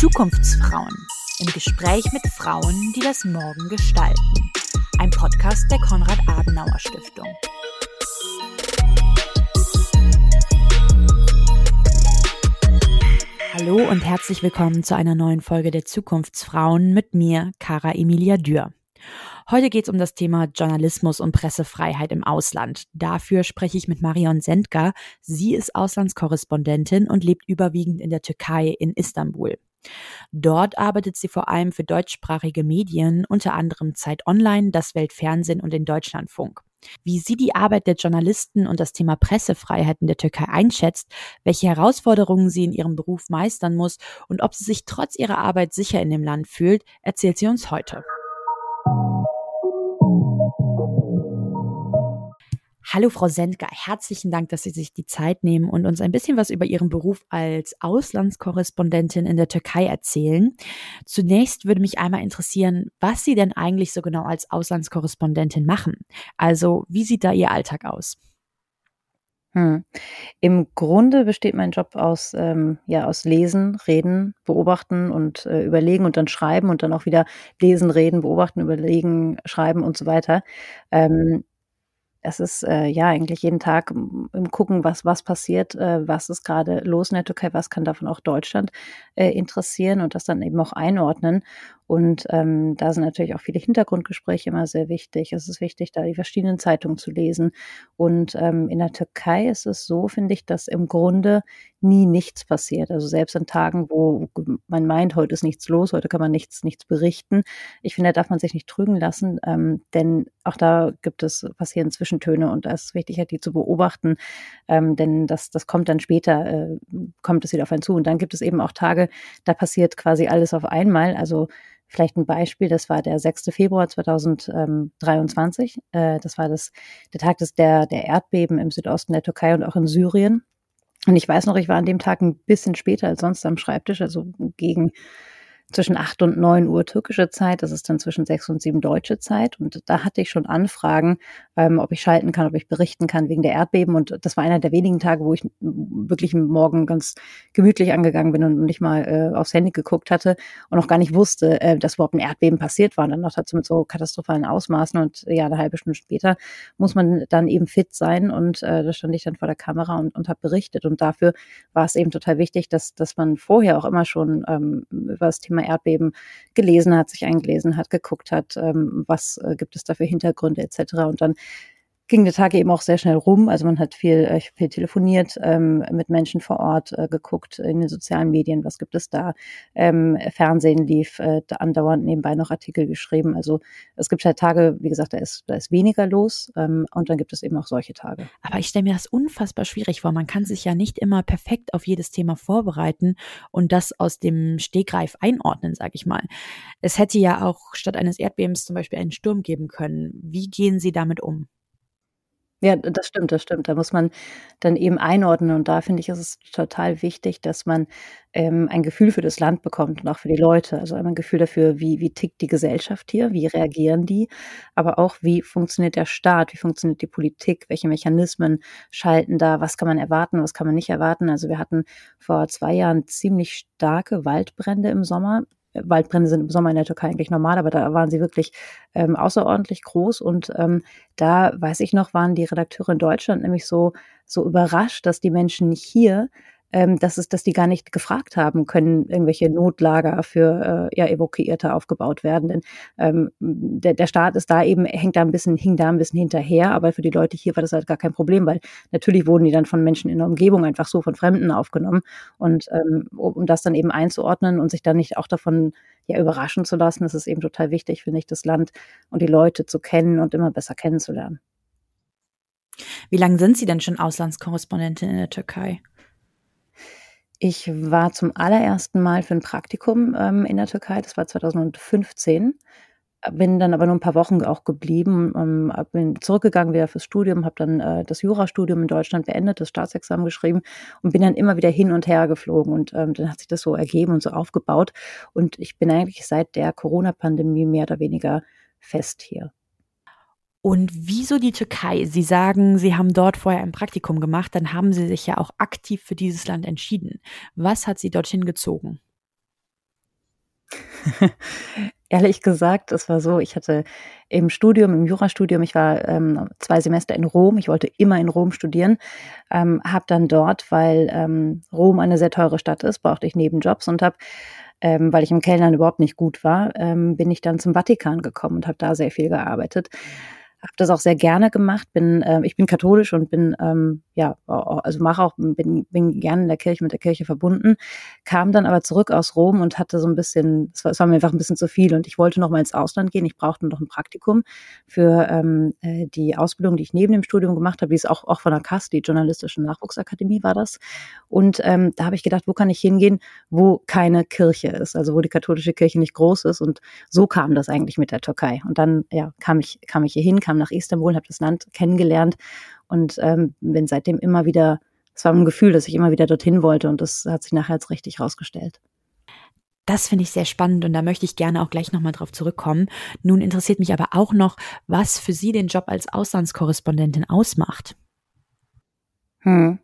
Zukunftsfrauen im Gespräch mit Frauen, die das Morgen gestalten. Ein Podcast der Konrad-Adenauer-Stiftung. Hallo und herzlich willkommen zu einer neuen Folge der Zukunftsfrauen mit mir, Cara Emilia Dürr. Heute geht es um das Thema Journalismus und Pressefreiheit im Ausland. Dafür spreche ich mit Marion Sendka. Sie ist Auslandskorrespondentin und lebt überwiegend in der Türkei in Istanbul. Dort arbeitet sie vor allem für deutschsprachige Medien, unter anderem Zeit Online, das Weltfernsehen und den Deutschlandfunk. Wie sie die Arbeit der Journalisten und das Thema Pressefreiheit in der Türkei einschätzt, welche Herausforderungen sie in ihrem Beruf meistern muss und ob sie sich trotz ihrer Arbeit sicher in dem Land fühlt, erzählt sie uns heute. Hallo Frau Sendker, herzlichen Dank, dass Sie sich die Zeit nehmen und uns ein bisschen was über Ihren Beruf als Auslandskorrespondentin in der Türkei erzählen. Zunächst würde mich einmal interessieren, was Sie denn eigentlich so genau als Auslandskorrespondentin machen. Also wie sieht da Ihr Alltag aus? Hm. Im Grunde besteht mein Job aus, ähm, ja, aus Lesen, Reden, Beobachten und äh, Überlegen und dann Schreiben und dann auch wieder Lesen, Reden, Beobachten, Überlegen, Schreiben und so weiter. Ähm, es ist äh, ja eigentlich jeden Tag im Gucken, was, was passiert, äh, was ist gerade los in der Türkei, was kann davon auch Deutschland äh, interessieren und das dann eben auch einordnen. Und ähm, da sind natürlich auch viele Hintergrundgespräche immer sehr wichtig. Es ist wichtig, da die verschiedenen Zeitungen zu lesen. Und ähm, in der Türkei ist es so, finde ich, dass im Grunde nie nichts passiert. Also selbst an Tagen, wo man meint, heute ist nichts los, heute kann man nichts, nichts berichten. Ich finde, da darf man sich nicht trügen lassen, ähm, denn auch da gibt es passieren Zwischentöne und da ist es wichtig, halt die zu beobachten, ähm, denn das, das kommt dann später, äh, kommt es wieder auf einen zu. Und dann gibt es eben auch Tage, da passiert quasi alles auf einmal. Also Vielleicht ein Beispiel, das war der 6. Februar 2023. Äh, das war das, der Tag des, der, der Erdbeben im Südosten der Türkei und auch in Syrien. Und ich weiß noch, ich war an dem Tag ein bisschen später als sonst am Schreibtisch, also gegen zwischen acht und neun Uhr türkische Zeit, das ist dann zwischen sechs und sieben deutsche Zeit. Und da hatte ich schon Anfragen, ähm, ob ich schalten kann, ob ich berichten kann wegen der Erdbeben. Und das war einer der wenigen Tage, wo ich wirklich Morgen ganz gemütlich angegangen bin und nicht mal äh, aufs Handy geguckt hatte und auch gar nicht wusste, äh, dass überhaupt ein Erdbeben passiert war. Und dann noch dazu mit so katastrophalen Ausmaßen. Und ja, eine halbe Stunde später muss man dann eben fit sein. Und äh, da stand ich dann vor der Kamera und, und habe berichtet. Und dafür war es eben total wichtig, dass, dass man vorher auch immer schon ähm, über das Thema Thema Erdbeben gelesen hat, sich eingelesen hat, geguckt hat, ähm, was äh, gibt es da für Hintergründe etc. Und dann ging der Tag eben auch sehr schnell rum. Also man hat viel, äh, viel telefoniert, ähm, mit Menschen vor Ort äh, geguckt in den sozialen Medien, was gibt es da. Ähm, Fernsehen lief, äh, andauernd nebenbei noch Artikel geschrieben. Also es gibt halt Tage, wie gesagt, da ist, da ist weniger los ähm, und dann gibt es eben auch solche Tage. Aber ich stelle mir das unfassbar schwierig vor. Man kann sich ja nicht immer perfekt auf jedes Thema vorbereiten und das aus dem Stegreif einordnen, sage ich mal. Es hätte ja auch statt eines Erdbebens zum Beispiel einen Sturm geben können. Wie gehen Sie damit um? Ja, das stimmt, das stimmt. Da muss man dann eben einordnen und da finde ich, ist es total wichtig, dass man, ähm, ein Gefühl für das Land bekommt und auch für die Leute. Also ein Gefühl dafür, wie wie tickt die Gesellschaft hier, wie reagieren die, aber auch, wie funktioniert der Staat, wie funktioniert die Politik, welche Mechanismen schalten da, was kann man erwarten, was kann man nicht erwarten. Also, wir hatten vor 2 Jahren ziemlich starke Waldbrände im Sommer. Waldbrände sind im Sommer in der Türkei eigentlich normal, aber da waren sie wirklich ähm, außerordentlich groß. Und ähm, da weiß ich noch, waren die Redakteure in Deutschland nämlich so, so überrascht, dass die Menschen hier ähm, dass es, dass die gar nicht gefragt haben, können irgendwelche Notlager für äh, ja, Evakuierte aufgebaut werden. Denn ähm, der, der Staat ist da eben, hängt da ein bisschen, hing da ein bisschen hinterher, aber für die Leute hier war das halt gar kein Problem, weil natürlich wurden die dann von Menschen in der Umgebung einfach so von Fremden aufgenommen. Und ähm, um das dann eben einzuordnen und sich dann nicht auch davon ja überraschen zu lassen, das ist eben total wichtig, finde ich, das Land und die Leute zu kennen und immer besser kennenzulernen. Wie lange sind Sie denn schon Auslandskorrespondentin in der Türkei? Ich war zum allerersten Mal für ein Praktikum, ähm, in der Türkei, das war 2015. Bin dann aber nur ein paar Wochen auch geblieben, ähm, bin zurückgegangen wieder fürs Studium, habe dann äh, das Jurastudium in Deutschland beendet, das Staatsexamen geschrieben und bin dann immer wieder hin und her geflogen und ähm, dann hat sich das so ergeben und so aufgebaut und ich bin eigentlich seit der Corona-Pandemie mehr oder weniger fest hier. Und wieso die Türkei? Sie sagen, Sie haben dort vorher ein Praktikum gemacht, dann haben Sie sich ja auch aktiv für dieses Land entschieden. Was hat Sie dorthin gezogen? Ehrlich gesagt, es war so, ich hatte im Studium, im Jurastudium, ich war ähm, zwei Semester in Rom, ich wollte immer in Rom studieren, ähm, habe dann dort, weil ähm, Rom eine sehr teure Stadt ist, brauchte ich Nebenjobs und habe ähm, weil ich im Kellnern überhaupt nicht gut war, ähm, bin ich dann zum Vatikan gekommen und habe da sehr viel gearbeitet habe das auch sehr gerne gemacht. Bin, äh, ich bin katholisch und bin ähm, ja also mache auch bin, bin gerne in der Kirche mit der Kirche verbunden. Kam dann aber zurück aus Rom und hatte so ein bisschen, es war, es war mir einfach ein bisschen zu viel und ich wollte noch mal ins Ausland gehen. Ich brauchte noch ein Praktikum für ähm, äh, die Ausbildung, die ich neben dem Studium gemacht habe. Die ist auch auch von der KAS, die Journalistische Nachwuchsakademie war das. Und ähm, da habe ich gedacht, wo kann ich hingehen, wo keine Kirche ist, also wo die katholische Kirche nicht groß ist. Und so kam das eigentlich mit der Türkei. Und dann ja kam ich kam ich hier hin kam nach Istanbul, habe das Land kennengelernt und ähm, bin seitdem immer wieder, es war ein Gefühl, dass ich immer wieder dorthin wollte und das hat sich nachher als richtig rausgestellt. Das finde ich sehr spannend und da möchte ich gerne auch gleich nochmal drauf zurückkommen. Nun interessiert mich aber auch noch, was für Sie den Job als Auslandskorrespondentin ausmacht. Hm.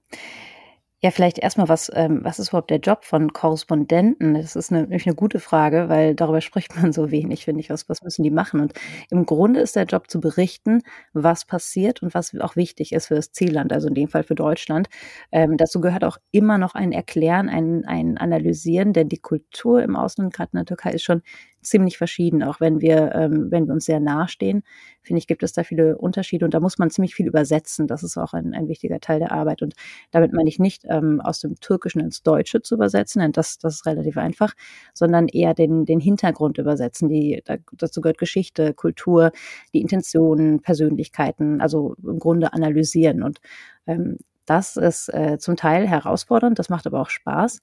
Ja, vielleicht erstmal, was, ähm, was ist überhaupt der Job von Korrespondenten? Das ist eine, nämlich eine gute Frage, weil darüber spricht man so wenig, finde ich. Was, was müssen die machen? Und im Grunde ist der Job zu berichten, was passiert und was auch wichtig ist für das Zielland, also in dem Fall für Deutschland. Ähm, dazu gehört auch immer noch ein Erklären, ein, ein Analysieren, denn die Kultur im Ausland, gerade in der Türkei, ist schon ziemlich verschieden, auch wenn wir, ähm, wenn wir uns sehr nahestehen. Finde ich, gibt es da viele Unterschiede und da muss man ziemlich viel übersetzen. Das ist auch ein, ein wichtiger Teil der Arbeit. Und damit meine ich nicht ähm, aus dem Türkischen ins Deutsche zu übersetzen, denn das, das ist relativ einfach, sondern eher den, den Hintergrund übersetzen. Die, da, dazu gehört Geschichte, Kultur, die Intentionen, Persönlichkeiten, also im Grunde analysieren. Und ähm, das ist äh, zum Teil herausfordernd, das macht aber auch Spaß.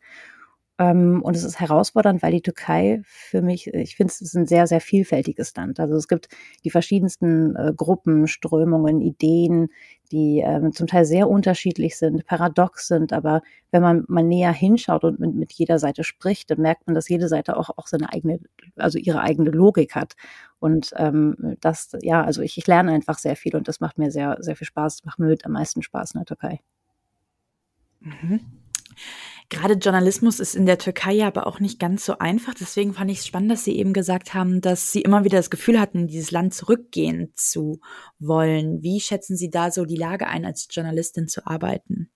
Ähm, und es ist herausfordernd, weil die Türkei für mich, ich finde, es ist ein sehr, sehr vielfältiges Land. Also es gibt die verschiedensten äh, Gruppen, Strömungen, Ideen, die ähm, zum Teil sehr unterschiedlich sind, paradox sind. Aber wenn man mal näher hinschaut und mit, mit jeder Seite spricht, dann merkt man, dass jede Seite auch, auch seine eigene, also ihre eigene Logik hat. Und ähm, das, ja, also ich, ich lerne einfach sehr viel und das macht mir sehr, sehr viel Spaß, macht mir mit am meisten Spaß in der Türkei. Mhm. Gerade Journalismus ist in der Türkei ja aber auch nicht ganz so einfach. Deswegen fand ich es spannend, dass Sie eben gesagt haben, dass Sie immer wieder das Gefühl hatten, in dieses Land zurückgehen zu wollen. Wie schätzen Sie da so die Lage ein, als Journalistin zu arbeiten?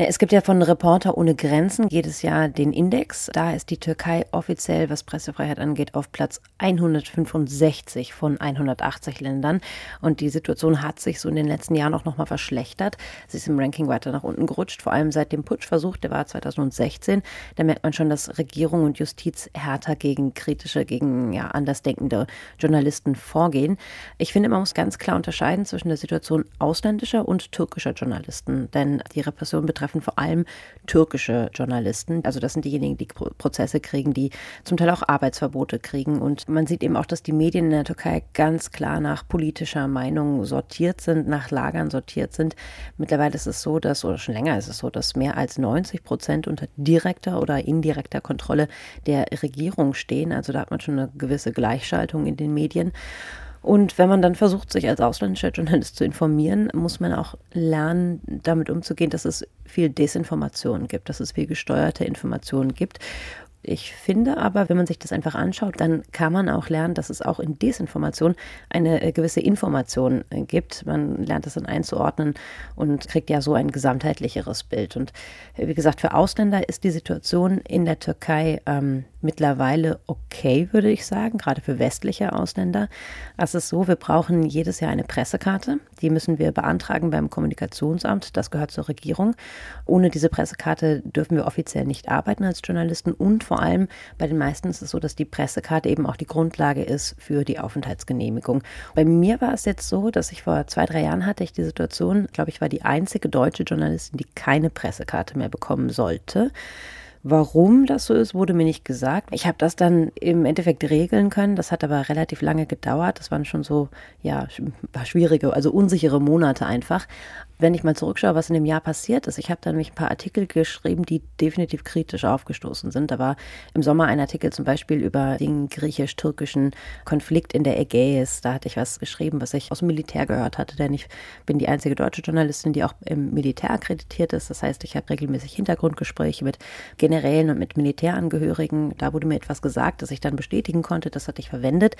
Es gibt ja von Reporter ohne Grenzen jedes Jahr den Index. Da ist die Türkei offiziell, was Pressefreiheit angeht, auf Platz 165 von 180 Ländern. Und die Situation hat sich so in den letzten Jahren auch nochmal verschlechtert. Sie ist im Ranking weiter nach unten gerutscht, vor allem seit dem Putschversuch, der war 2016. Da merkt man schon, dass Regierung und Justiz härter gegen kritische, gegen ja, andersdenkende Journalisten vorgehen. Ich finde, man muss ganz klar unterscheiden zwischen der Situation ausländischer und türkischer Journalisten, denn die Repression betrifft treffen vor allem türkische Journalisten. Also das sind diejenigen, die Prozesse kriegen, die zum Teil auch Arbeitsverbote kriegen. Und man sieht eben auch, dass die Medien in der Türkei ganz klar nach politischer Meinung sortiert sind, nach Lagern sortiert sind. Mittlerweile ist es so, dass, oder schon länger ist es so, dass mehr als 90 Prozent unter direkter oder indirekter Kontrolle der Regierung stehen. Also da hat man schon eine gewisse Gleichschaltung in den Medien. Und wenn man dann versucht, sich als ausländischer Journalist zu informieren, muss man auch lernen, damit umzugehen, dass es viel Desinformation gibt, dass es viel gesteuerte Informationen gibt. Ich finde aber, wenn man sich das einfach anschaut, dann kann man auch lernen, dass es auch in Desinformation eine äh, gewisse Information äh, gibt. Man lernt das dann einzuordnen und kriegt ja so ein gesamtheitlicheres Bild. Und äh, wie gesagt, für Ausländer ist die Situation in der Türkei ähm, mittlerweile okay, würde ich sagen, gerade für westliche Ausländer. Es ist so, wir brauchen jedes Jahr eine Pressekarte. Die müssen wir beantragen beim Kommunikationsamt. Das gehört zur Regierung. Ohne diese Pressekarte dürfen wir offiziell nicht arbeiten als Journalisten. Und vor allem bei den meisten ist es so, dass die Pressekarte eben auch die Grundlage ist für die Aufenthaltsgenehmigung. Bei mir war es jetzt so, dass ich vor zwei, drei Jahren hatte ich die Situation, glaube ich, war die einzige deutsche Journalistin, die keine Pressekarte mehr bekommen sollte Warum das so ist, wurde mir nicht gesagt. Ich habe das dann im Endeffekt regeln können. Das hat aber relativ lange gedauert. Das waren schon so, ja, war schwierige, also unsichere Monate einfach wenn ich mal zurückschaue, was in dem Jahr passiert ist, ich habe da nämlich ein paar Artikel geschrieben, die definitiv kritisch aufgestoßen sind. Da war im Sommer ein Artikel zum Beispiel über den griechisch-türkischen Konflikt in der Ägäis. Da hatte ich was geschrieben, was ich aus dem Militär gehört hatte, denn ich bin die einzige deutsche Journalistin, die auch im Militär akkreditiert ist. Das heißt, ich habe regelmäßig Hintergrundgespräche mit Generälen und mit Militärangehörigen. Da wurde mir etwas gesagt, das ich dann bestätigen konnte. Das hatte ich verwendet.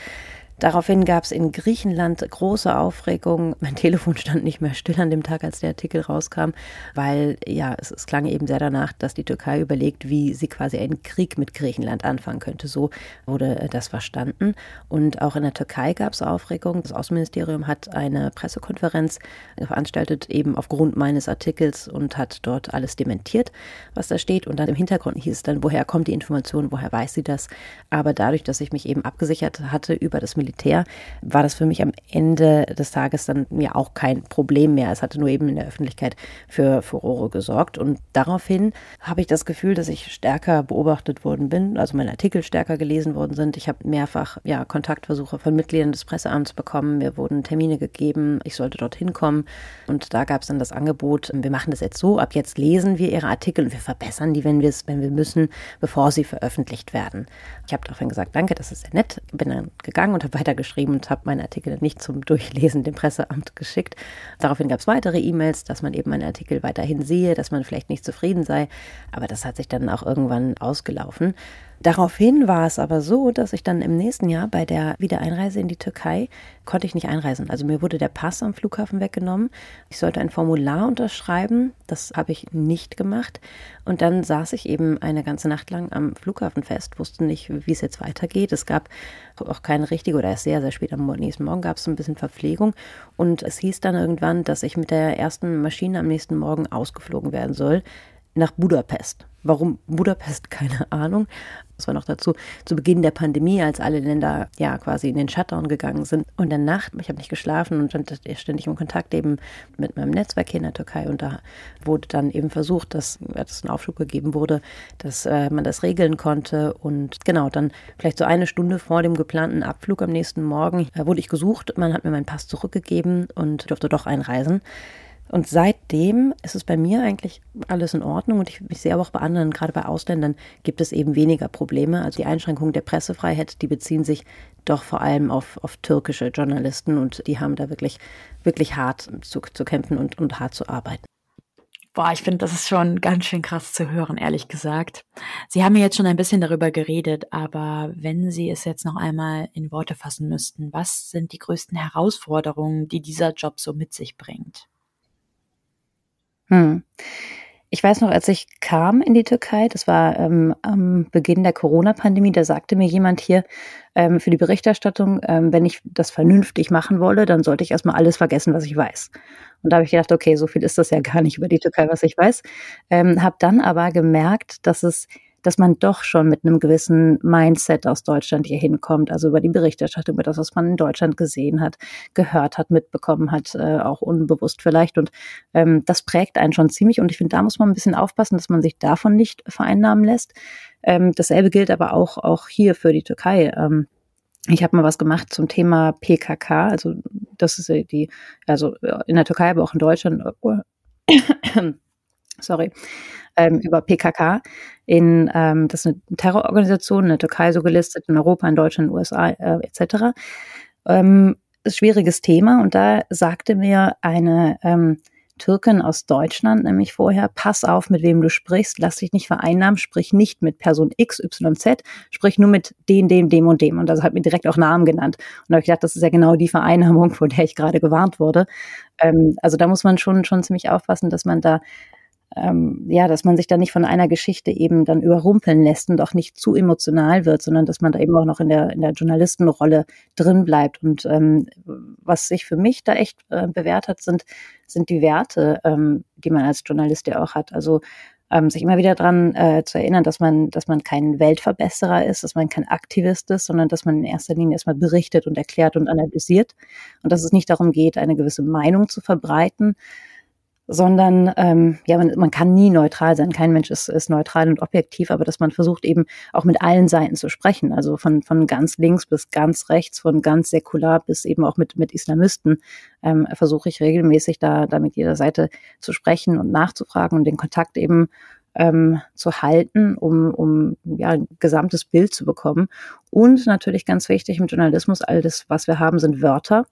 Daraufhin gab es in Griechenland große Aufregung. Mein Telefon stand nicht mehr still an dem Tag, als der Artikel rauskam, weil ja, es, es klang eben sehr danach, dass die Türkei überlegt, wie sie quasi einen Krieg mit Griechenland anfangen könnte. So wurde äh, das verstanden. Und auch in der Türkei gab es Aufregung. Das Außenministerium hat eine Pressekonferenz veranstaltet, eben aufgrund meines Artikels und hat dort alles dementiert, was da steht. Und dann im Hintergrund hieß es dann, woher kommt die Information, woher weiß sie das? Aber dadurch, dass ich mich eben abgesichert hatte über das Militär, Militär, war das für mich am Ende des Tages dann ja auch kein Problem mehr. Es hatte nur eben in der Öffentlichkeit für Furore gesorgt. Und daraufhin habe ich das Gefühl, dass ich stärker beobachtet worden bin, also meine Artikel stärker gelesen worden sind. Ich habe mehrfach ja, Kontaktversuche von Mitgliedern des Presseamts bekommen. Mir wurden Termine gegeben, ich sollte dorthin kommen. Und da gab es dann das Angebot, wir machen das jetzt so, ab jetzt lesen wir Ihre Artikel und wir verbessern die, wenn wir wenn wir müssen, bevor sie veröffentlicht werden. Ich habe daraufhin gesagt, danke, das ist sehr nett. Bin dann gegangen und habe weitergeschrieben und habe meine Artikel nicht zum Durchlesen dem Presseamt geschickt. Daraufhin gab es weitere E-Mails, dass man eben meine Artikel weiterhin sehe, dass man vielleicht nicht zufrieden sei. Aber das hat sich dann auch irgendwann ausgelaufen. Daraufhin war es aber so, dass ich dann im nächsten Jahr bei der Wiedereinreise in die Türkei konnte ich nicht einreisen. Also mir wurde der Pass am Flughafen weggenommen. Ich sollte ein Formular unterschreiben. Das habe ich nicht gemacht. Und dann saß ich eben eine ganze Nacht lang am Flughafen fest, wusste nicht, wie es jetzt weitergeht. Es gab auch keine richtige oder erst sehr, sehr spät am nächsten Morgen gab es ein bisschen Verpflegung. Und es hieß dann irgendwann, dass ich mit der ersten Maschine am nächsten Morgen ausgeflogen werden soll nach Budapest. Warum Budapest? Keine Ahnung. Das war noch dazu zu Beginn der Pandemie, als alle Länder ja quasi in den Shutdown gegangen sind. Und dann Nacht, ich habe nicht geschlafen und stand ständig im Kontakt eben mit meinem Netzwerk hier in der Türkei. Und da wurde dann eben versucht, dass, dass ein Aufschub gegeben wurde, dass äh, man das regeln konnte. Und genau, dann vielleicht so eine Stunde vor dem geplanten Abflug am nächsten Morgen äh, wurde ich gesucht. Man hat mir meinen Pass zurückgegeben und durfte doch einreisen. Und seitdem ist es bei mir eigentlich alles in Ordnung und ich, ich sehe aber auch bei anderen, gerade bei Ausländern, gibt es eben weniger Probleme. Also die Einschränkungen der Pressefreiheit, die beziehen sich doch vor allem auf, auf türkische Journalisten und die haben da wirklich, wirklich hart zu, zu kämpfen und, und hart zu arbeiten. Boah, ich finde, das ist schon ganz schön krass zu hören, ehrlich gesagt. Sie haben ja jetzt schon ein bisschen darüber geredet, aber wenn Sie es jetzt noch einmal in Worte fassen müssten, was sind die größten Herausforderungen, die dieser Job so mit sich bringt? Hm. Ich weiß noch, als ich kam in die Türkei, das war ähm, am Beginn der Corona-Pandemie, da sagte mir jemand hier ähm, für die Berichterstattung, ähm, wenn ich das vernünftig machen wolle, dann sollte ich erstmal alles vergessen, was ich weiß. Und da habe ich gedacht, okay, so viel ist das ja gar nicht über die Türkei, was ich weiß. Ähm, habe dann aber gemerkt, dass es dass man doch schon mit einem gewissen Mindset aus Deutschland hier hinkommt, also über die Berichterstattung, über das, was man in Deutschland gesehen hat, gehört hat, mitbekommen hat, äh, auch unbewusst vielleicht. Und ähm, das prägt einen schon ziemlich. Und ich finde, da muss man ein bisschen aufpassen, dass man sich davon nicht vereinnahmen lässt. Ähm, dasselbe gilt aber auch, auch hier für die Türkei. Ähm, ich habe mal was gemacht zum Thema PKK, also das ist die, also in der Türkei, aber auch in Deutschland. Sorry, ähm, über PKK. In, ähm, das ist eine Terrororganisation in der Türkei so gelistet, in Europa, in Deutschland, USA äh, etc. Ähm, schwieriges Thema und da sagte mir eine ähm, Türkin aus Deutschland nämlich vorher, pass auf, mit wem du sprichst, lass dich nicht vereinnahmen, sprich nicht mit Person X, Y, Z, sprich nur mit den, dem, dem und dem. Und das hat mir direkt auch Namen genannt. Und da habe ich gedacht, das ist ja genau die Vereinnahmung, vor der ich gerade gewarnt wurde. Ähm, also da muss man schon, schon ziemlich aufpassen, dass man da ähm, ja, dass man sich da nicht von einer Geschichte eben dann überrumpeln lässt und auch nicht zu emotional wird, sondern dass man da eben auch noch in der, in der Journalistenrolle drin bleibt. Und ähm, was sich für mich da echt äh, bewährt hat, sind, sind die Werte, ähm, die man als Journalist ja auch hat. Also ähm, sich immer wieder daran äh, zu erinnern, dass man, dass man kein Weltverbesserer ist, dass man kein Aktivist ist, sondern dass man in erster Linie erstmal berichtet und erklärt und analysiert und dass es nicht darum geht, eine gewisse Meinung zu verbreiten, sondern ähm, ja, man, man kann nie neutral sein. Kein Mensch ist, ist neutral und objektiv, aber dass man versucht eben auch mit allen Seiten zu sprechen, also von, von ganz links bis ganz rechts, von ganz säkular bis eben auch mit, mit Islamisten, ähm, versuche ich regelmäßig da, da mit jeder Seite zu sprechen und nachzufragen und den Kontakt eben ähm, zu halten, um, um ja, ein gesamtes Bild zu bekommen. Und natürlich ganz wichtig im Journalismus, all das, was wir haben, sind Wörter.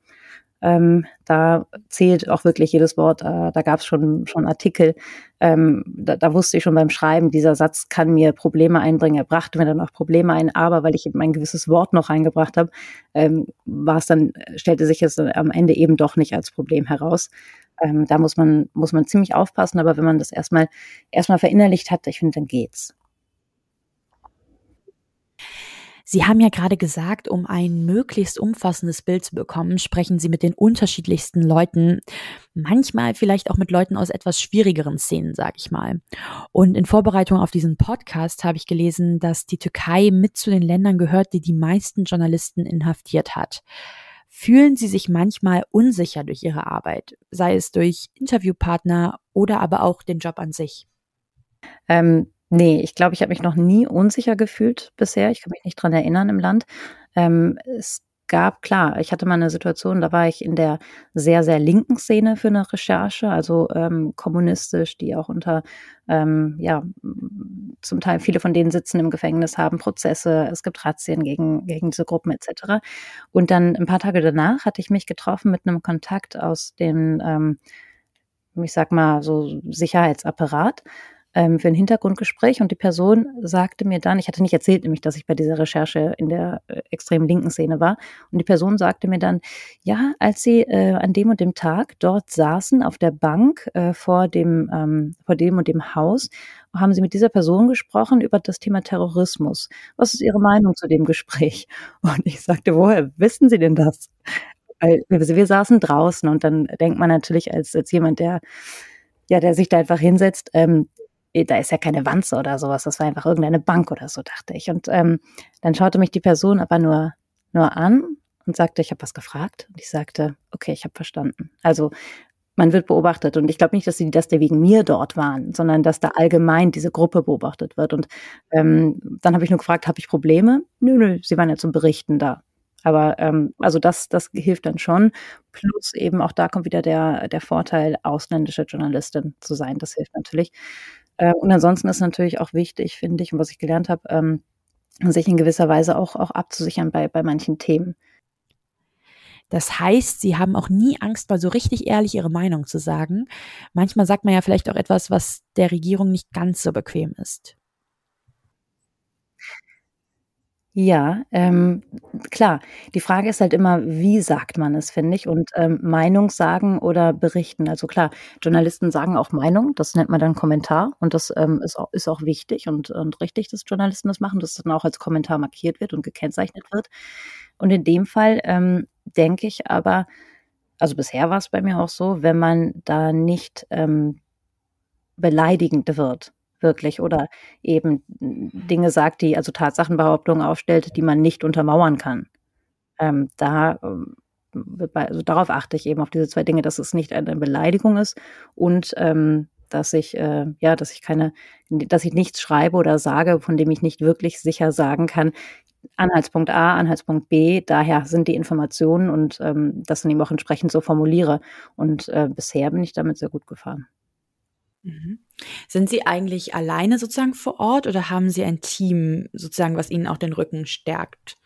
Ähm, da zählt auch wirklich jedes Wort. Äh, da gab es schon, schon Artikel. Ähm, da, da wusste ich schon beim Schreiben, dieser Satz kann mir Probleme einbringen. Er brachte mir dann auch Probleme ein, aber weil ich eben ein gewisses Wort noch eingebracht habe, ähm, war es dann, stellte sich es am Ende eben doch nicht als Problem heraus. Ähm, da muss man, muss man ziemlich aufpassen, aber wenn man das erstmal, erstmal verinnerlicht hat, ich finde, dann geht's. Sie haben ja gerade gesagt, um ein möglichst umfassendes Bild zu bekommen, sprechen Sie mit den unterschiedlichsten Leuten, manchmal vielleicht auch mit Leuten aus etwas schwierigeren Szenen, sag ich mal. Und in Vorbereitung auf diesen Podcast habe ich gelesen, dass die Türkei mit zu den Ländern gehört, die die meisten Journalisten inhaftiert hat. Fühlen Sie sich manchmal unsicher durch Ihre Arbeit, sei es durch Interviewpartner oder aber auch den Job an sich? Ähm, nee, ich glaube, ich habe mich noch nie unsicher gefühlt bisher. Ich kann mich nicht dran erinnern im Land. Ähm, es gab, klar, ich hatte mal eine Situation, da war ich in der sehr, sehr linken Szene für eine Recherche, also ähm, kommunistisch, die auch unter, ähm, ja, zum Teil viele von denen sitzen im Gefängnis, haben Prozesse, es gibt Razzien gegen, gegen diese Gruppen etc. Und dann ein paar Tage danach hatte ich mich getroffen mit einem Kontakt aus dem, ähm, ich sag mal, so Sicherheitsapparat ähm, für ein Hintergrundgespräch und die Person sagte mir dann, ich hatte nicht erzählt, nämlich, dass ich bei dieser Recherche in der äh, extrem linken Szene war, und die Person sagte mir dann, ja, als sie äh, an dem und dem Tag dort saßen auf der Bank äh, vor dem ähm, vor dem und dem Haus, haben sie mit dieser Person gesprochen über das Thema Terrorismus. Was ist Ihre Meinung zu dem Gespräch? Und ich sagte, woher wissen Sie denn das? Weil wir, saßen draußen und dann denkt man natürlich als, als jemand, der ja, der sich da einfach hinsetzt, ähm, äh, da ist ja keine Wanze oder sowas, das war einfach irgendeine Bank oder so, dachte ich. Und ähm, dann schaute mich die Person aber nur, nur an und sagte, ich habe was gefragt. Und ich sagte, okay, ich habe verstanden. Also man wird beobachtet. Und ich glaube nicht, dass sie, die wegen mir dort waren, sondern dass da allgemein diese Gruppe beobachtet wird. Und ähm, dann habe ich nur gefragt, habe ich Probleme? Nö, nö, sie waren ja zum Berichten da. Aber ähm, also das, das hilft dann schon. Plus eben auch da kommt wieder der, der Vorteil, ausländische Journalistin zu sein. Das hilft natürlich. Äh, und ansonsten ist natürlich auch wichtig, finde ich, und was ich gelernt habe, ähm, sich in gewisser Weise auch, auch abzusichern bei, bei manchen Themen. Das heißt, sie haben auch nie Angst, mal so richtig ehrlich ihre Meinung zu sagen. Manchmal sagt man ja vielleicht auch etwas, was der Regierung nicht ganz so bequem ist. Ja, ähm, klar. Die Frage ist halt immer, wie sagt man es, finde ich, und, ähm, Meinung sagen oder berichten. Also klar, Journalisten sagen auch Meinung, das nennt man dann Kommentar und das, ähm, ist auch ist auch wichtig und und richtig, dass Journalisten das machen, dass das dann auch als Kommentar markiert wird und gekennzeichnet wird. Und in dem Fall, ähm, denke ich aber also bisher war es bei mir auch so, wenn man da nicht, ähm, beleidigend wird wirklich oder eben Dinge sagt, die also Tatsachenbehauptungen aufstellt, die man nicht untermauern kann. Ähm, da ähm, also darauf achte ich eben auf diese zwei Dinge, dass es nicht eine Beleidigung ist und ähm, dass ich äh, ja, dass ich keine, dass ich nichts schreibe oder sage, von dem ich nicht wirklich sicher sagen kann. Anhaltspunkt A, Anhaltspunkt B, daher sind die Informationen und ähm, das dann eben auch entsprechend so formuliere. Und äh, bisher bin ich damit sehr gut gefahren. Mhm. Sind Sie eigentlich alleine sozusagen vor Ort oder haben Sie ein Team sozusagen, was Ihnen auch den Rücken stärkt?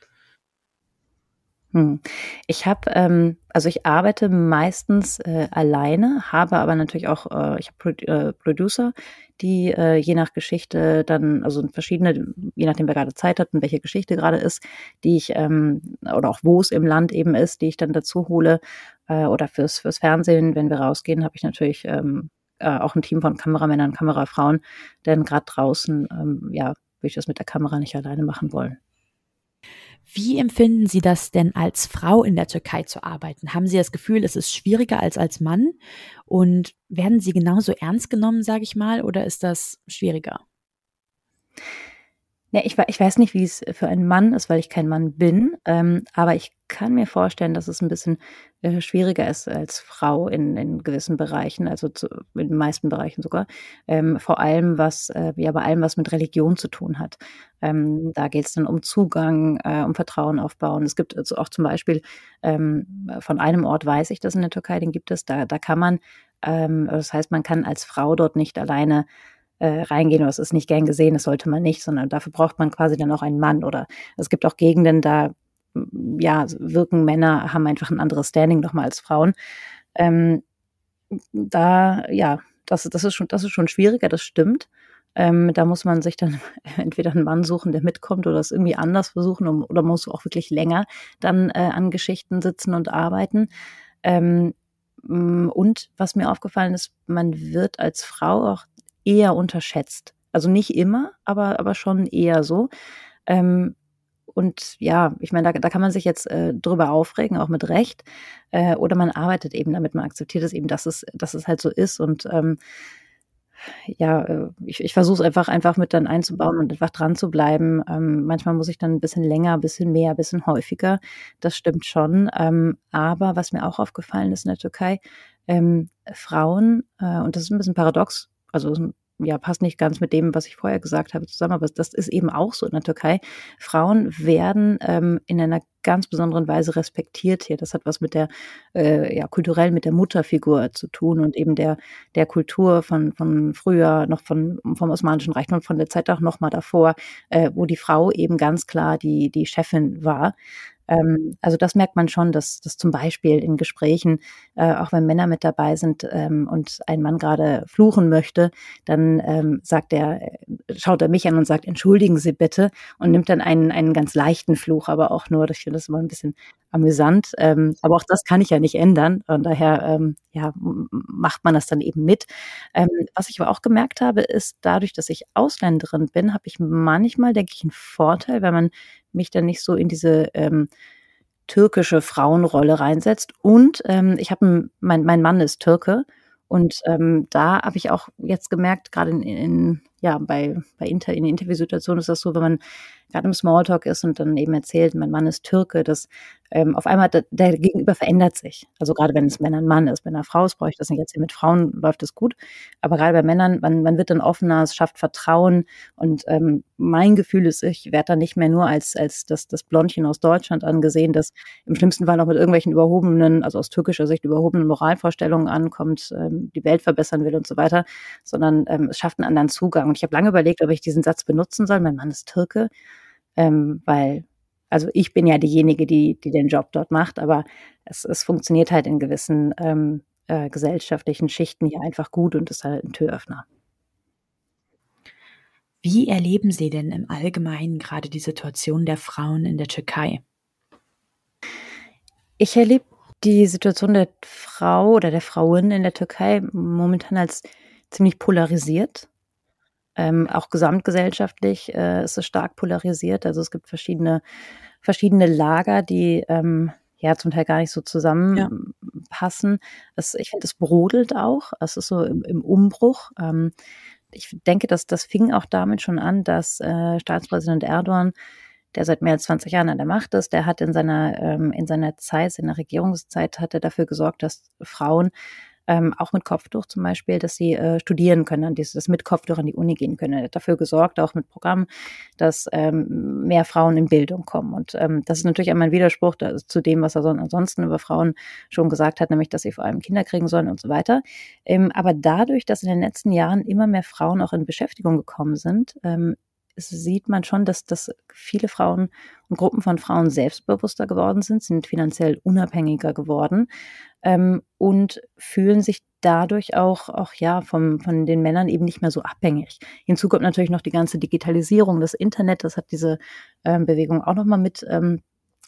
Hm. Ich habe, ähm, also ich arbeite meistens äh, alleine, habe aber natürlich auch, äh, ich habe Pro äh, Producer, die äh, je nach Geschichte dann, also verschiedene, je nachdem wer gerade Zeit hat und welche Geschichte gerade ist, die ich ähm, oder auch wo es im Land eben ist, die ich dann dazu hole äh, oder fürs fürs Fernsehen, wenn wir rausgehen, habe ich natürlich ähm, äh, auch ein Team von Kameramännern, Kamerafrauen, denn gerade draußen, ähm, ja, würde ich das mit der Kamera nicht alleine machen wollen. Wie empfinden Sie das denn als Frau in der Türkei zu arbeiten? Haben Sie das Gefühl, es ist schwieriger als als Mann? Und werden Sie genauso ernst genommen, sage ich mal, oder ist das schwieriger? Ja, ich, ich weiß nicht, wie es für einen Mann ist, weil ich kein Mann bin, ähm, aber ich kann mir vorstellen, dass es ein bisschen äh, schwieriger ist als Frau in, in gewissen Bereichen, also zu, in den meisten Bereichen sogar. Ähm, vor allem was, äh, ja, bei allem, was mit Religion zu tun hat. Ähm, da geht es dann um Zugang, äh, um Vertrauen aufbauen. Es gibt also auch zum Beispiel ähm, von einem Ort weiß ich das in der Türkei, den gibt es, da, da kann man, ähm, das heißt, man kann als Frau dort nicht alleine äh, reingehen. Das ist nicht gern gesehen, das sollte man nicht, sondern dafür braucht man quasi dann auch einen Mann. Oder es gibt auch Gegenden, da ja, wirken Männer, haben einfach ein anderes Standing nochmal als Frauen. Ähm, da, ja, das, das, ist schon, das ist schon schwieriger, das stimmt. Ähm, da muss man sich dann entweder einen Mann suchen, der mitkommt oder es irgendwie anders versuchen um, oder muss auch wirklich länger dann äh, an Geschichten sitzen und arbeiten. Ähm, und was mir aufgefallen ist, man wird als Frau auch eher unterschätzt. Also nicht immer, aber, aber schon eher so. Ähm, und ja, ich meine, da, da kann man sich jetzt äh, drüber aufregen, auch mit Recht. Äh, oder man arbeitet eben damit, man akzeptiert es eben, dass es, dass es halt so ist. Und ähm, ja, äh, ich, ich versuche es einfach, einfach mit dann einzubauen und einfach dran zu bleiben. Ähm, manchmal muss ich dann ein bisschen länger, ein bisschen mehr, ein bisschen häufiger. Das stimmt schon. Ähm, aber was mir auch aufgefallen ist in der Türkei, ähm, Frauen, äh, und das ist ein bisschen paradox, also ja, passt nicht ganz mit dem, was ich vorher gesagt habe, zusammen, aber das ist eben auch so in der Türkei. Frauen werden ähm, in einer ganz besonderen Weise respektiert hier. Das hat was mit der, äh, ja, kulturell mit der Mutterfigur zu tun und eben der, der Kultur von, von früher, noch von, vom Osmanischen Reich und von der Zeit auch noch mal davor, äh, wo die Frau eben ganz klar die, die Chefin war. Ähm, also das merkt man schon, dass, dass zum Beispiel in Gesprächen, äh, auch wenn Männer mit dabei sind ähm, und ein Mann gerade fluchen möchte, dann ähm, sagt er, schaut er mich an und sagt, entschuldigen Sie bitte und nimmt dann einen, einen ganz leichten Fluch, aber auch nur, ich finde das immer ein bisschen amüsant. Ähm, aber auch das kann ich ja nicht ändern. Und daher ähm, ja, macht man das dann eben mit. Ähm, was ich aber auch gemerkt habe, ist, dadurch, dass ich Ausländerin bin, habe ich manchmal, denke ich, einen Vorteil, wenn man mich dann nicht so in diese ähm, türkische Frauenrolle reinsetzt. Und ähm, ich habe mein, mein Mann ist Türke und ähm, da habe ich auch jetzt gemerkt, gerade in, in, ja, bei, bei Inter, in Interviewsituationen ist das so, wenn man gerade im Smalltalk ist und dann eben erzählt, mein Mann ist Türke, dass ähm, auf einmal der, der Gegenüber verändert sich. Also gerade wenn es Männer ein Mann ist, wenn er Frau ist, brauche ich das nicht erzählen. Mit Frauen läuft es gut. Aber gerade bei Männern, man, man wird dann offener, es schafft Vertrauen. Und ähm, mein Gefühl ist, ich werde dann nicht mehr nur als, als das, das Blondchen aus Deutschland angesehen, das im schlimmsten Fall noch mit irgendwelchen überhobenen, also aus türkischer Sicht überhobenen Moralvorstellungen ankommt, ähm, die Welt verbessern will und so weiter, sondern ähm, es schafft einen anderen Zugang. Und ich habe lange überlegt, ob ich diesen Satz benutzen soll. Mein Mann ist Türke ähm, weil, also ich bin ja diejenige, die, die den Job dort macht, aber es, es funktioniert halt in gewissen ähm, äh, gesellschaftlichen Schichten hier einfach gut und ist halt ein Türöffner. Wie erleben Sie denn im Allgemeinen gerade die Situation der Frauen in der Türkei? Ich erlebe die Situation der Frau oder der Frauen in der Türkei momentan als ziemlich polarisiert. Ähm, auch gesamtgesellschaftlich äh, ist es stark polarisiert. Also es gibt verschiedene, verschiedene Lager, die ähm, ja zum Teil gar nicht so zusammenpassen. Ja. ich finde, es brodelt auch. Es ist so im, im Umbruch. Ähm, ich denke, dass das fing auch damit schon an, dass äh, Staatspräsident Erdogan der seit mehr als 20 Jahren an der Macht ist, der hat in seiner, ähm, in seiner Zeit, in der Regierungszeit, hat er dafür gesorgt, dass Frauen ähm, auch mit Kopftuch zum Beispiel, dass sie äh, studieren können, dass, dass mit Kopftuch an die Uni gehen können. Er hat dafür gesorgt, auch mit Programmen, dass ähm, mehr Frauen in Bildung kommen. Und ähm, das ist natürlich einmal ein Widerspruch zu dem, was er ansonsten über Frauen schon gesagt hat, nämlich, dass sie vor allem Kinder kriegen sollen und so weiter. Ähm, aber dadurch, dass in den letzten Jahren immer mehr Frauen auch in Beschäftigung gekommen sind, ähm, sieht man schon, dass, dass viele Frauen und Gruppen von Frauen selbstbewusster geworden sind, sind finanziell unabhängiger geworden ähm, und fühlen sich dadurch auch, auch ja vom, von den Männern eben nicht mehr so abhängig. Hinzu kommt natürlich noch die ganze Digitalisierung, das Internet, das hat diese ähm, Bewegung auch nochmal mit ähm,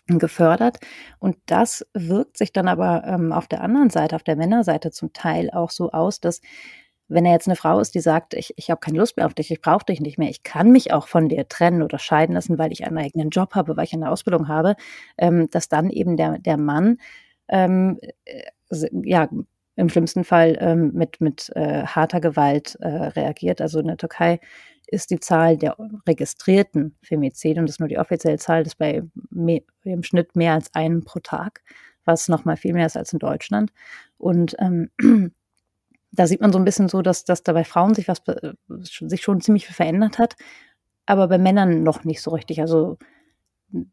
gefördert. Und das wirkt sich dann aber ähm, auf der anderen Seite, auf der Männerseite zum Teil auch so aus, dass wenn er jetzt eine Frau ist, die sagt, ich, ich habe keine Lust mehr auf dich, ich brauche dich nicht mehr, ich kann mich auch von dir trennen oder scheiden lassen, weil ich einen eigenen Job habe, weil ich eine Ausbildung habe, ähm, dass dann eben der, der Mann ähm, äh, ja, im schlimmsten Fall ähm, mit, mit äh, harter Gewalt äh, reagiert. Also in der Türkei ist die Zahl der registrierten Femizide, und das ist nur die offizielle Zahl, das ist bei mehr, im Schnitt mehr als einen pro Tag, was nochmal viel mehr ist als in Deutschland. Und ähm, da sieht man so ein bisschen so, dass, dass da bei Frauen sich was sich schon ziemlich viel verändert hat, aber bei Männern noch nicht so richtig. Also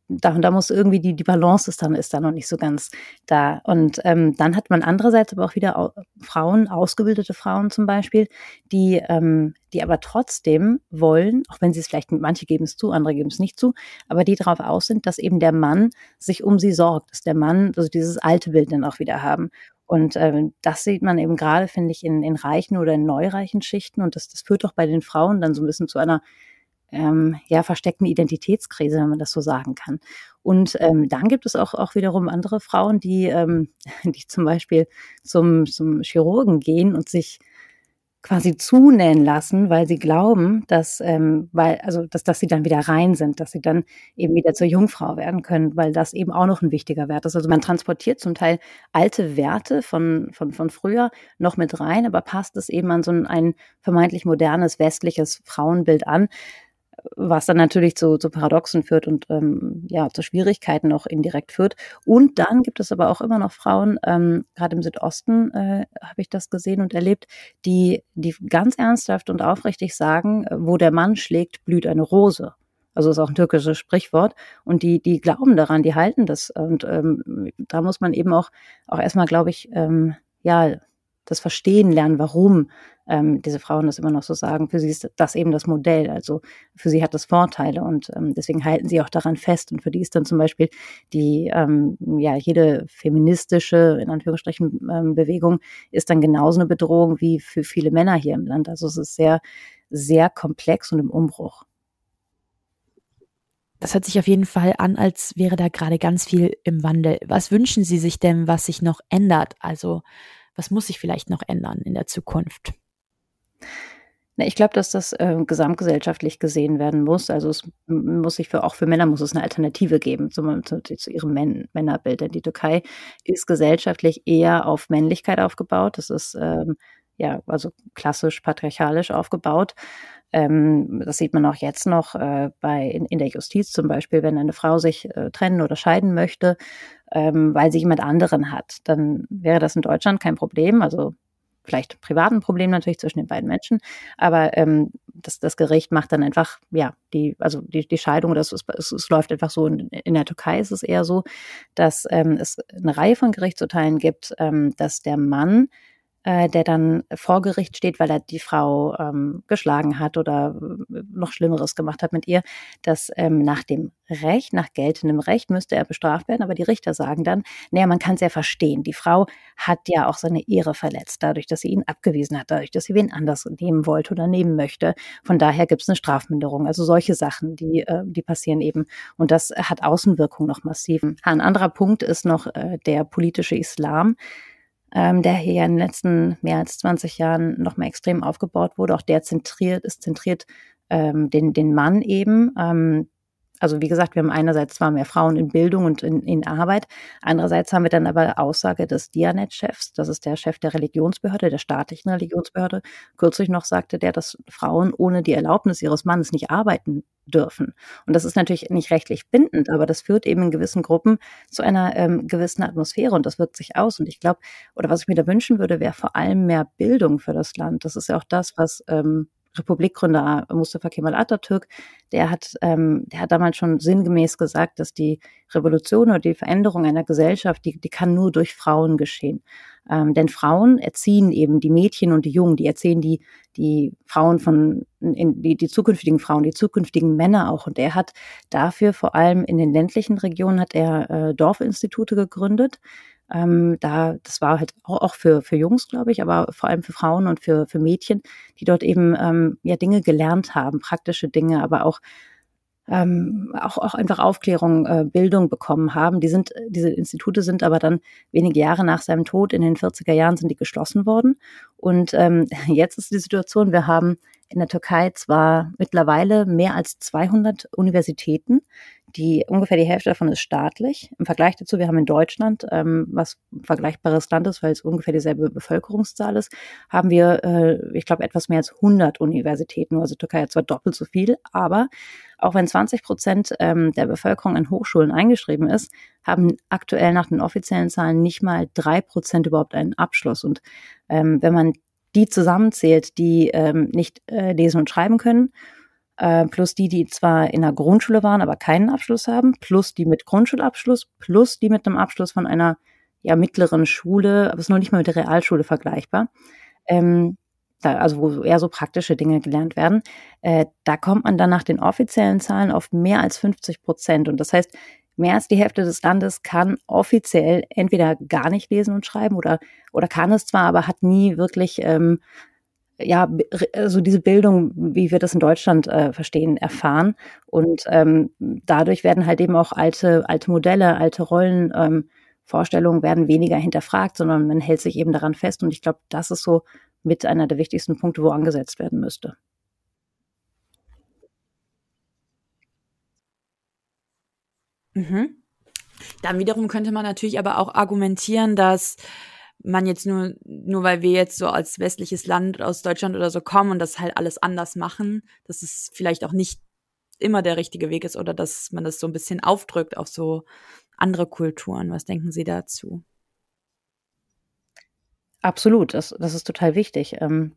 da, da muss irgendwie die, die Balance ist dann, ist da noch nicht so ganz da. Und ähm, dann hat man andererseits aber auch wieder au Frauen, ausgebildete Frauen zum Beispiel, die, ähm, die aber trotzdem wollen, auch wenn sie es vielleicht, manche geben es zu, andere geben es nicht zu, aber die darauf aus sind, dass eben der Mann sich um sie sorgt, dass der Mann, also dieses alte Bild dann auch wieder haben. Und ähm, das sieht man eben gerade, finde ich, in, in reichen oder in neureichen Schichten. Und das, das führt doch bei den Frauen dann so ein bisschen zu einer ähm, ja, versteckten Identitätskrise, wenn man das so sagen kann. Und ähm, dann gibt es auch, auch wiederum andere Frauen, die, ähm, die zum Beispiel zum, zum Chirurgen gehen und sich quasi zunähen lassen, weil sie glauben, dass, ähm, weil, also, dass, dass sie dann wieder rein sind, dass sie dann eben wieder zur Jungfrau werden können, weil das eben auch noch ein wichtiger Wert ist. Also man transportiert zum Teil alte Werte von, von, von früher noch mit rein, aber passt es eben an so ein, ein vermeintlich modernes westliches Frauenbild an, was dann natürlich zu, zu Paradoxen führt und ähm, ja zu Schwierigkeiten auch indirekt führt. Und dann gibt es aber auch immer noch Frauen, ähm, gerade im Südosten äh, habe ich das gesehen und erlebt, die, die ganz ernsthaft und aufrichtig sagen, wo der Mann schlägt, blüht eine Rose. Also ist auch ein türkisches Sprichwort. Und die, die glauben daran, die halten das. Und ähm, da muss man eben auch, auch erstmal, glaube ich, ähm, ja, das Verstehen lernen, warum ähm, diese Frauen das immer noch so sagen. Für sie ist das eben das Modell. Also für sie hat das Vorteile und ähm, deswegen halten sie auch daran fest. Und für die ist dann zum Beispiel die, ähm, ja, jede feministische, in Anführungsstrichen, ähm, Bewegung ist dann genauso eine Bedrohung wie für viele Männer hier im Land. Also es ist sehr, sehr komplex und im Umbruch. Das hört sich auf jeden Fall an, als wäre da gerade ganz viel im Wandel. Was wünschen Sie sich denn, was sich noch ändert? Also, was muss sich vielleicht noch ändern in der Zukunft? Ich glaube, dass das äh, gesamtgesellschaftlich gesehen werden muss. Also es muss sich für auch für Männer muss es eine Alternative geben zu, zu, zu ihrem Män Männerbild. Denn die Türkei ist gesellschaftlich eher auf Männlichkeit aufgebaut. Das ist ähm, ja also klassisch patriarchalisch aufgebaut. Ähm, das sieht man auch jetzt noch äh, bei in, in, der Justiz zum Beispiel, wenn eine Frau sich äh, trennen oder scheiden möchte, ähm, weil sie jemand anderen hat, dann wäre das in Deutschland kein Problem. Also vielleicht privaten Problem natürlich zwischen den beiden Menschen, aber ähm, das, das Gericht macht dann einfach, ja, die, also die, die Scheidung, das ist, es, es läuft einfach so. In, in der Türkei ist es eher so, dass ähm, es eine Reihe von Gerichtsurteilen gibt, ähm, dass der Mann äh, der dann vor Gericht steht, weil er die Frau ähm, geschlagen hat oder äh, noch Schlimmeres gemacht hat mit ihr, dass ähm, nach dem Recht, nach geltendem Recht müsste er bestraft werden, aber die Richter sagen dann, naja, man kann es ja verstehen, die Frau hat ja auch seine Ehre verletzt, dadurch, dass sie ihn abgewiesen hat, dadurch, dass sie wen anders nehmen wollte oder nehmen möchte. Von daher gibt es eine Strafminderung. Also solche Sachen, die, äh, die passieren eben. Und das hat Außenwirkung noch massiv. Ein anderer Punkt ist noch äh, der politische Islam ähm, der hier in den letzten mehr als 20 Jahren nochmal extrem aufgebaut wurde. Auch der zentriert, ist zentriert ähm, den, den Mann eben. Ähm, also wie gesagt, wir haben einerseits zwar mehr Frauen in Bildung und in, in Arbeit, andererseits haben wir dann aber Aussage des Dianet-Chefs, das ist der Chef der Religionsbehörde, der staatlichen Religionsbehörde, kürzlich noch sagte der, dass Frauen ohne die Erlaubnis ihres Mannes nicht arbeiten dürfen. Und das ist natürlich nicht rechtlich bindend, aber das führt eben in gewissen Gruppen zu einer ähm, gewissen Atmosphäre und das wirkt sich aus. Und ich glaube, oder was ich mir da wünschen würde, wäre vor allem mehr Bildung für das Land. Das ist ja auch das, was ähm, Republikgründer Mustafa Kemal Atatürk, der hat, ähm, der hat damals schon sinngemäß gesagt, dass die Revolution oder die Veränderung einer Gesellschaft, die, die kann nur durch Frauen geschehen. Ähm, denn Frauen erziehen eben die Mädchen und die Jungen, die erziehen die, die Frauen von, in, die, die zukünftigen Frauen, die zukünftigen Männer auch. Und er hat dafür vor allem in den ländlichen Regionen hat er äh, Dorfinstitute gegründet, ähm, da, das war halt auch, auch für, für Jungs, glaube ich, aber vor allem für Frauen und für, für Mädchen, die dort eben ähm, ja Dinge gelernt haben, praktische Dinge, aber auch ähm, auch, auch einfach Aufklärung, äh, Bildung bekommen haben. Die sind, diese Institute sind aber dann wenige Jahre nach seinem Tod, in den 40er Jahren, sind die geschlossen worden. Und ähm, jetzt ist die Situation, wir haben in der Türkei zwar mittlerweile mehr als 200 Universitäten, die ungefähr die Hälfte davon ist staatlich. Im Vergleich dazu, wir haben in Deutschland, ähm, was ein vergleichbares Land ist, weil es ungefähr dieselbe Bevölkerungszahl ist, haben wir, äh, ich glaube, etwas mehr als 100 Universitäten. Also Türkei hat zwar doppelt so viel, aber auch wenn 20 Prozent ähm, der Bevölkerung in Hochschulen eingeschrieben ist, haben aktuell nach den offiziellen Zahlen nicht mal drei Prozent überhaupt einen Abschluss. Und ähm, wenn man die zusammenzählt, die ähm, nicht äh, lesen und schreiben können, äh, plus die, die zwar in der Grundschule waren, aber keinen Abschluss haben, plus die mit Grundschulabschluss, plus die mit einem Abschluss von einer ja, mittleren Schule, aber es ist noch nicht mal mit der Realschule vergleichbar. Ähm, da, also wo eher so praktische Dinge gelernt werden, äh, da kommt man dann nach den offiziellen Zahlen auf mehr als 50 Prozent. Und das heißt, mehr als die Hälfte des Landes kann offiziell entweder gar nicht lesen und schreiben oder, oder kann es zwar, aber hat nie wirklich ähm, ja, so diese Bildung, wie wir das in Deutschland äh, verstehen, erfahren. Und ähm, dadurch werden halt eben auch alte, alte Modelle, alte Rollen, ähm, Vorstellungen werden weniger hinterfragt, sondern man hält sich eben daran fest. Und ich glaube, das ist so mit einer der wichtigsten Punkte, wo angesetzt werden müsste. Mhm. Dann wiederum könnte man natürlich aber auch argumentieren, dass man jetzt nur, nur weil wir jetzt so als westliches Land aus Deutschland oder so kommen und das halt alles anders machen, dass es vielleicht auch nicht immer der richtige Weg ist oder dass man das so ein bisschen aufdrückt auf so andere Kulturen. Was denken Sie dazu? Absolut, das, das ist total wichtig. Ähm,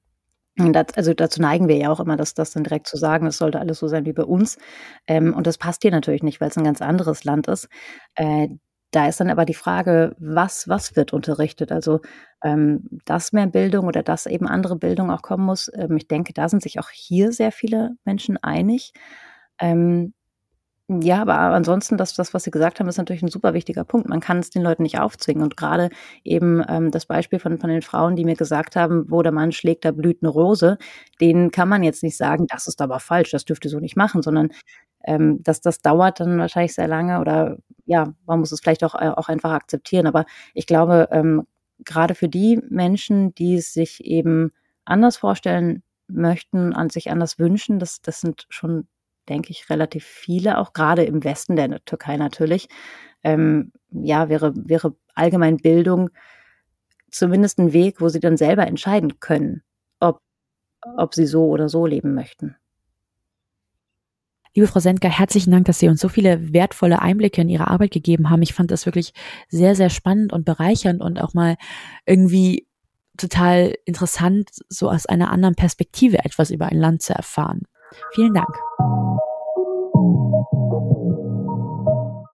das, also dazu neigen wir ja auch immer, dass das dann direkt zu sagen, es sollte alles so sein wie bei uns. Ähm, und das passt hier natürlich nicht, weil es ein ganz anderes Land ist. Äh, da ist dann aber die Frage, was, was wird unterrichtet? Also, ähm, dass mehr Bildung oder dass eben andere Bildung auch kommen muss. Ähm, ich denke, da sind sich auch hier sehr viele Menschen einig. Ähm, ja, aber ansonsten, das, das, was Sie gesagt haben, ist natürlich ein super wichtiger Punkt. Man kann es den Leuten nicht aufzwingen. Und gerade eben ähm, das Beispiel von, von den Frauen, die mir gesagt haben, wo der Mann schlägt, da blüht eine Rose, denen kann man jetzt nicht sagen, das ist aber falsch, das dürfte so nicht machen, sondern ähm, dass das dauert dann wahrscheinlich sehr lange oder ja, man muss es vielleicht auch, auch einfach akzeptieren. Aber ich glaube, ähm, gerade für die Menschen, die es sich eben anders vorstellen möchten, an sich anders wünschen, das, das sind schon, denke ich, relativ viele, auch gerade im Westen der Türkei natürlich. Ähm, ja, wäre, wäre allgemein Bildung zumindest ein Weg, wo sie dann selber entscheiden können, ob, ob sie so oder so leben möchten. Liebe Frau Sendker, herzlichen Dank, dass Sie uns so viele wertvolle Einblicke in Ihre Arbeit gegeben haben. Ich fand das wirklich sehr, sehr spannend und bereichernd und auch mal irgendwie total interessant, so aus einer anderen Perspektive etwas über ein Land zu erfahren. Vielen Dank.